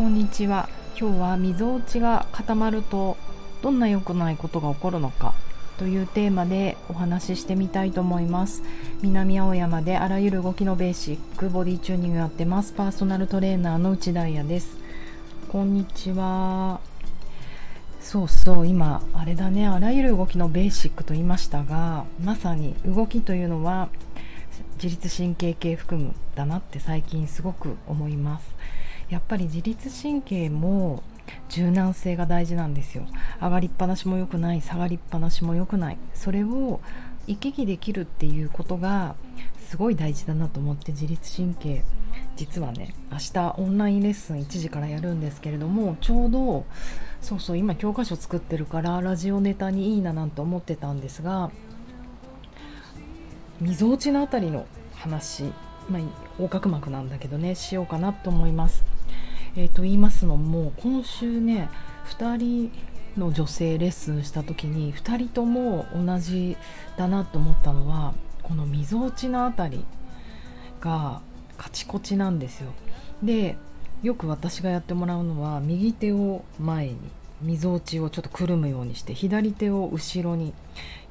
こんにちは。今日はみぞおちが固まるとどんな良くないことが起こるのかというテーマでお話ししてみたいと思います。南青山であらゆる動きのベーシックボディチューニングやってます。パーソナルトレーナーの内田彩です。こんにちは。そうそう今あれだね。あらゆる動きのベーシックと言いましたがまさに動きというのは自律神経系含むだなって最近すごく思います。やっぱり自律神経も柔軟性が大事なんですよ。上がりっぱなしも良くない下がりっぱなしも良くない。それを行き来できるっていうことがすごい大事だなと思って自律神経。実はね明日オンラインレッスン1時からやるんですけれどもちょうどそうそう今教科書作ってるからラジオネタにいいななんて思ってたんですがみぞおちのあたりの話、まあ、横隔膜なんだけどねしようかなと思います。えー、と言いますのも今週ね2人の女性レッスンした時に2人とも同じだなと思ったのはこのみぞおちのあたりがカチコチなんですよ。でよく私がやってもらうのは右手を前にみぞおちをちょっとくるむようにして左手を後ろに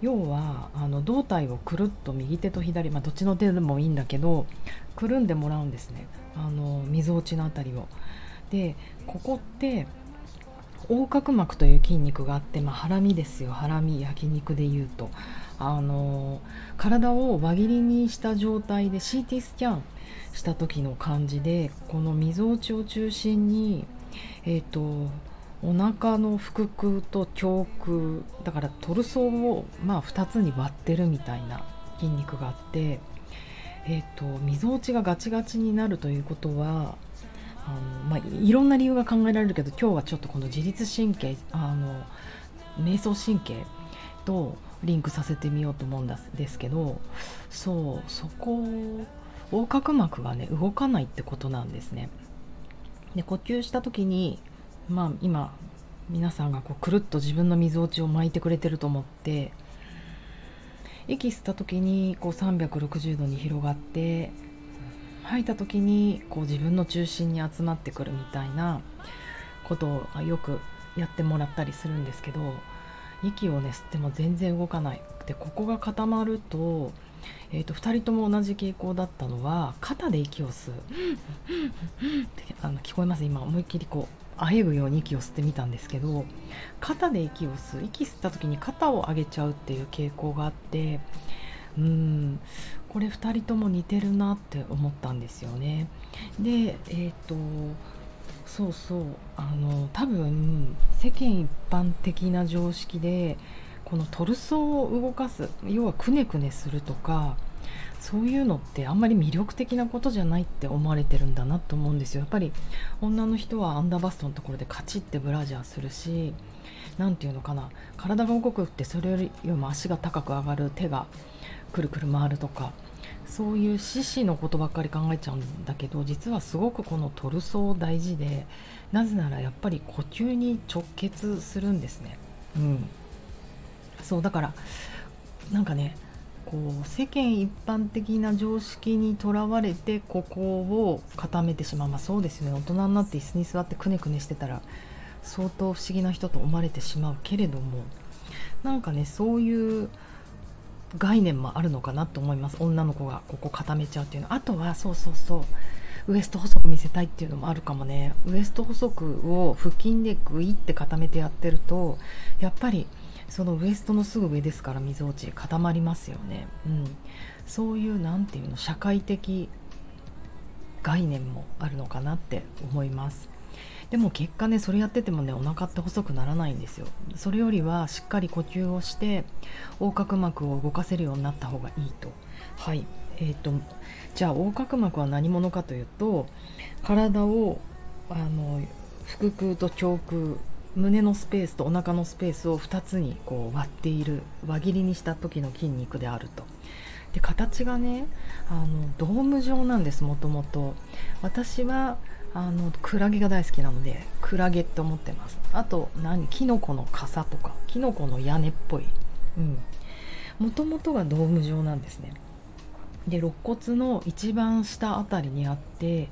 要はあの胴体をくるっと右手と左、まあ、どっちの手でもいいんだけどくるんでもらうんですねあのみぞおちの辺りを。でここって横隔膜という筋肉があって、まあ、ハラミですよ。ハラミ焼肉でいうと。あの体を輪切りにした状態で CT スキャンした時の感じでこのみぞおちを中心にえっ、ー、とお腹の腹腔と胸腔だからトルソーをまあ2つに割ってるみたいな筋肉があってえっ、ー、とみぞおちがガチガチになるということはあの、まあ、いろんな理由が考えられるけど今日はちょっとこの自律神経あの瞑想神経とリンクさせてみようと思うんですけどそうそこ横隔膜がね動かないってことなんですね。で呼吸した時にまあ今皆さんがこうくるっと自分のみぞおちを巻いてくれてると思って息吸った時にこう360度に広がって吐いた時にこう自分の中心に集まってくるみたいなことをよくやってもらったりするんですけど息をね吸っても全然動かないでここが固まると,、えーと、2人とも同じ傾向だったのは肩で息を吸う。あの聞こえます？今思いっきりこうあえぐように息を吸ってみたんですけど肩で息を吸う。息吸った時に肩を上げちゃうっていう傾向があってうんこれ2人とも似てるなって思ったんですよね。でえっ、ー、とそうそうあの多分世間一般的な常識でこのトルソーを動かす要はくねくねするとかそういうのってあんまり魅力的なことじゃないって思われてるんだなと思うんですよやっぱり女の人はアンダーバストのところでカチッてブラジャーするし何て言うのかな体が動くってそれよりも足が高く上がる手がくるくる回るとかそういう獅子のことばっかり考えちゃうんだけど実はすごくこのトルソー大事でなぜならやっぱり呼吸に直結するんですね。うん、そうだからなんかねこう世間一般的な常識にとらわれてここを固めてしまう、まあ、そうですよね。大人になって椅子に座ってくねくねしてたら相当不思議な人と思われてしまうけれどもなんかねそういう概念もあるのかなと思います。女の子がここ固めちゃうっていうの。あとはそうそうそう。ウエスト細く見せたいっていうのもあるかもね。ウエスト細くを腹筋でグイって固めてやってるとやっぱりそのウエストのすぐ上ですからみぞおち固まりますよね、うん、そういう何ていうの社会的概念もあるのかなって思います。でも結果ねそれやっててもねお腹って細くならないんですよ。それよりはしっかり呼吸をして横隔膜を動かせるようになった方がいいと。はい。えーと、じゃあ横隔膜は何者かというと体をあの腹腔と胸腔胸のスペースとお腹のスペースを2つにこう割っている輪切りにした時の筋肉であると。で形がねあのドーム状なんですもともと。私はあのクラゲが大好きなのでクラゲって思ってます。あと何？キノコの傘とか。キノコの屋根っぽい。うん。もともとがドーム状なんですね。で肋骨の一番下あたりにあって、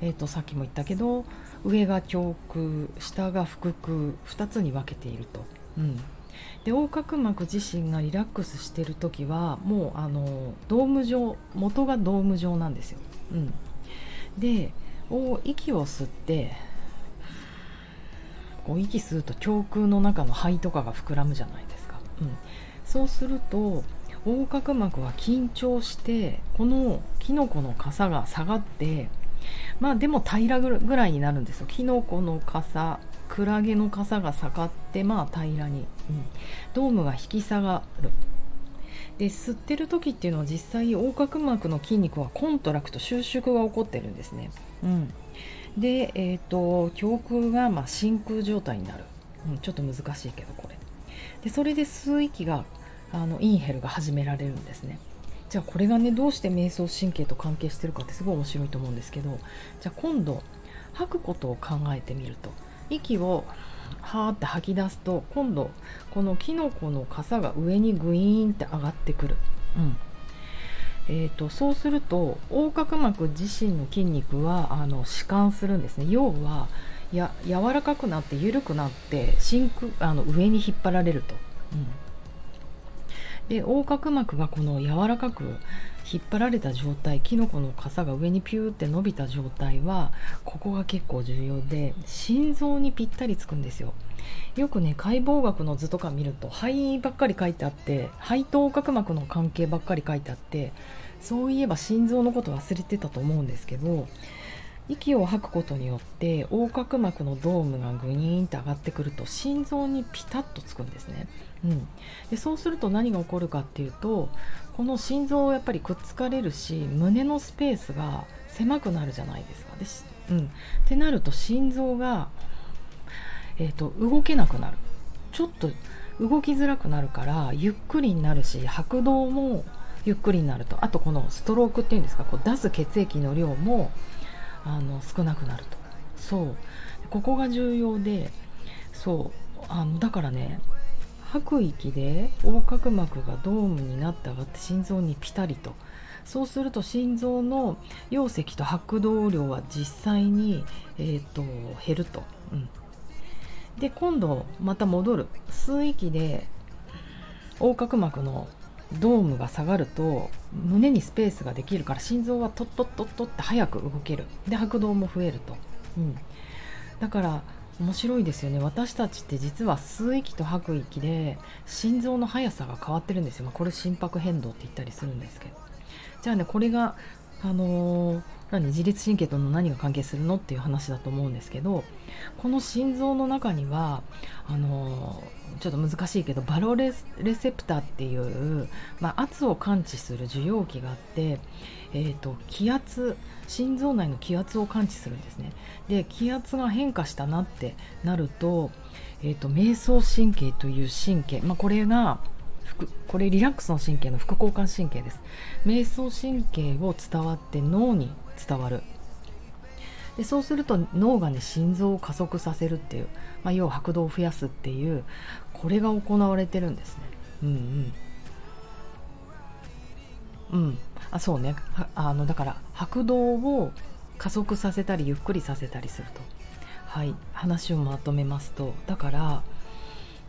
えーと、さっきも言ったけど上が胸腔下が腹腔2つに分けていると。うん。で横隔膜自身がリラックスしてる時はもうあのドーム状元がドーム状なんですよ。うん、でを息を吸ってこう息吸うと胸腔の中の肺とかが膨らむじゃないですか。うん、そうすると横隔膜は緊張してこのキノコの傘が下がってまあでも平らぐらいになるんですよ。キノコの傘クラゲの傘が下がってまあ平らに、うん、ドームが引き下がる。で吸ってる時っていうのは実際横隔膜の筋肉は contract 収縮が起こってるんですね、うん、で、えーと、胸腔がま真空状態になる、うん、ちょっと難しいけどこれ。でそれで吸う息があの inhale が始められるんですね。じゃあこれがねどうして瞑想神経と関係してるかってすごい面白いと思うんですけどじゃあ今度吐くことを考えてみると。息をはーって吐き出すと今度このキノコの傘が上にグイーンって上がってくる、うん。えーと、そうすると横隔膜自身の筋肉はあの弛緩するんですね。要はや柔らかくなって緩くなって真空あの上に引っ張られると、うん。で横隔膜がこの柔らかく引っ張られた状態キノコの傘が上にピューって伸びた状態はここが結構重要で心臓にぴったりつくんですよ。よくね解剖学の図とか見ると肺ばっかり書いてあって肺と横隔膜の関係ばっかり書いてあってそういえば心臓のこと忘れてたと思うんですけど息を吐くことによって横隔膜のドームがグニーンって上がってくると心臓にピタッとつくんですね、うん、でそうすると何が起こるかっていうとこの心臓をやっぱりくっつかれるし胸のスペースが狭くなるじゃないですか。でうん、ってなると心臓が、えーと、と動けなくなる。ちょっと動きづらくなるからゆっくりになるし拍動もゆっくりになると。あとこのストロークっていうんですかこう出す血液の量もあの少なくなると。そう。ここが重要でそう。あのだからね吐く息で横隔膜がドームになって上がって心臓にピタリと。そうすると心臓の容積と拍動量は実際に、えーと、減ると、うん、で今度また戻る。吸う息で横隔膜のドームが下がると胸にスペースができるから心臓はトットットットって早く動ける。で拍動も増えると、うん、だから面白いですよね。私たちって実は吸う息と吐く息で心臓の速さが変わってるんですよ、まあ、これ心拍変動って言ったりするんですけど。じゃあねこれがあのー、何自律神経との何が関係するのっていう話だと思うんですけどこの心臓の中にはあの、ちょっと難しいけどバロレセプターっていう、まあ、圧を感知する受容器があって、えーと、気圧心臓内の気圧を感知するんですね。で気圧が変化したなってなると,、えーと、瞑想神経という神経、まあ、これがこれリラックスの神経の副交感神経です。瞑想神経を伝わって脳に伝わる。でそうすると脳がね心臓を加速させるっていう、まあ、要は拍動を増やすっていうこれが行われてるんですね。うんうん。うん。あそうね。あのだから拍動を加速させたりゆっくりさせたりすると。はい。話をまとめますとだから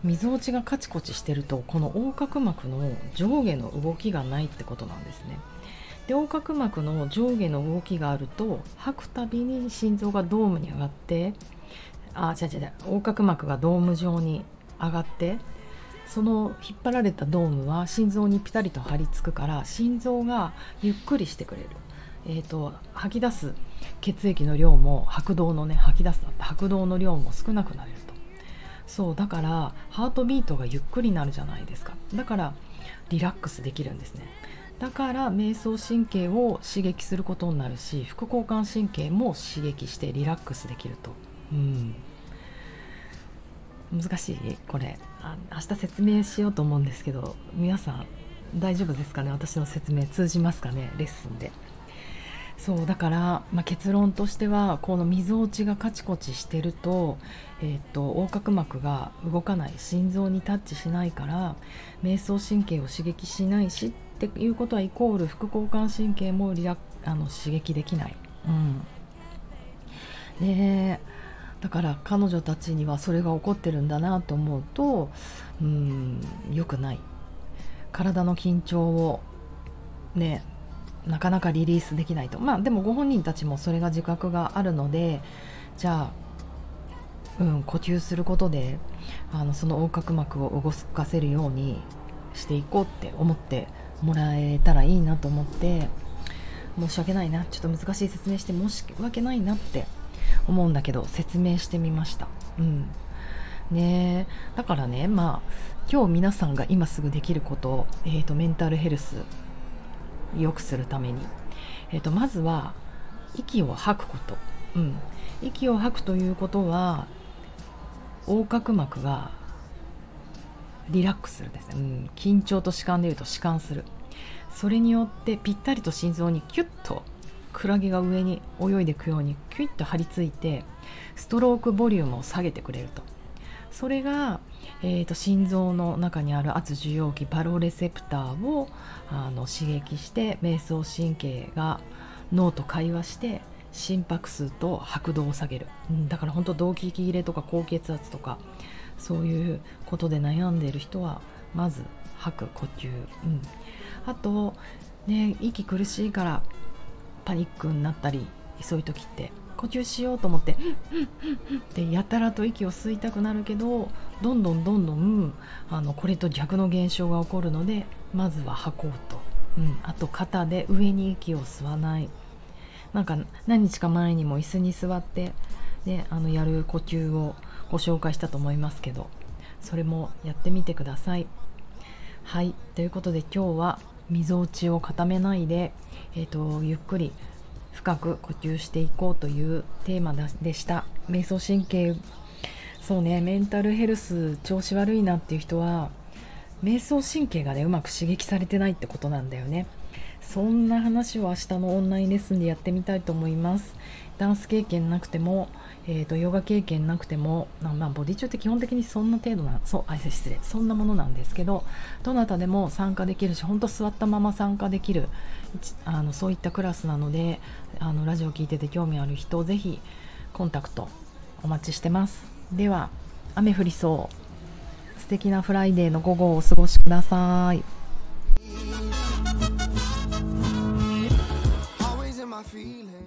みぞおちがカチコチしてるとこの横隔膜の上下の動きがないってことなんですね。で横隔膜の上下の動きがあると吐くたびに心臓がドームに上がってあ違う違う横隔膜がドーム状に上がってその引っ張られたドームは心臓にピタリと張り付くから心臓がゆっくりしてくれる、えーと、吐き出す血液の量も拍動のね吐き出す拍動の量も少なくなる。そうだからハートビートがゆっくりになるじゃないですか。だからリラックスできるんですね。だから瞑想神経を刺激することになるし副交感神経も刺激してリラックスできると、うん、難しい？これ。あ明日説明しようと思うんですけど皆さん大丈夫ですかね？私の説明通じますかね？レッスンで。そうだから、まあ、結論としてはこのみぞおちがカチコチしてると,、えーと横隔膜が動かない心臓にタッチしないから瞑想神経を刺激しないしっていうことはイコール副交感神経もリラあの刺激できない。うん、でだから彼女たちにはそれが起こってるんだなと思うとうん良くない体の緊張をねなかなかリリースできないとまあでもご本人たちもそれが自覚があるのでじゃあうん、呼吸することであのその横隔膜を動かせるようにしていこうって思ってもらえたらいいなと思って申し訳ないなちょっと難しい説明して申し訳ないなって思うんだけど説明してみました。うんねだからねまあ今日皆さんが今すぐできること、えーと、メンタルヘルス良くするために、えーと、まずは息を吐くこと、うん、息を吐くということは横隔膜がリラックスするですね、うん、緊張と弛緩でいうと弛緩する。それによってぴったりと心臓にキュッとクラゲが上に泳いでいくようにキュッと張り付いてストロークボリュームを下げてくれると。それが、えーと、心臓の中にある圧受容器パロレセプターをあの刺激して瞑想神経が脳と会話して心拍数と拍動を下げる、うん、だから本当動悸息切れとか高血圧とかそういうことで悩んでいる人はまず吐く呼吸、うん、あとね息苦しいからパニックになったりそういう時って呼吸しようと思ってでやたらと息を吸いたくなるけどどんどんどんどんあのこれと逆の現象が起こるのでまずは吐こうと、うん、あと肩で上に息を吸わない。なんか何日か前にも椅子に座って、ね、あのやる呼吸をご紹介したと思いますけどそれもやってみてください。はい。ということで今日はみぞおちを固めないで、えーとゆっくり深く呼吸していこうというテーマでした。瞑想神経。そうねメンタルヘルス調子悪いなっていう人は瞑想神経がねうまく刺激されてないってことなんだよね。そんな話を明日のオンラインレッスンでやってみたいと思います。ダンス経験なくてもえーと、ヨガ経験なくても、まあ、ボディ中って基本的にそんな程度なそうあ失礼そんなものなんですけどどなたでも参加できるし本当座ったまま参加できるあのそういったクラスなのであのラジオ聞いてて興味ある人ぜひコンタクトお待ちしてます。では雨降りそう。素敵なフライデーの午後をお過ごしください。Feeling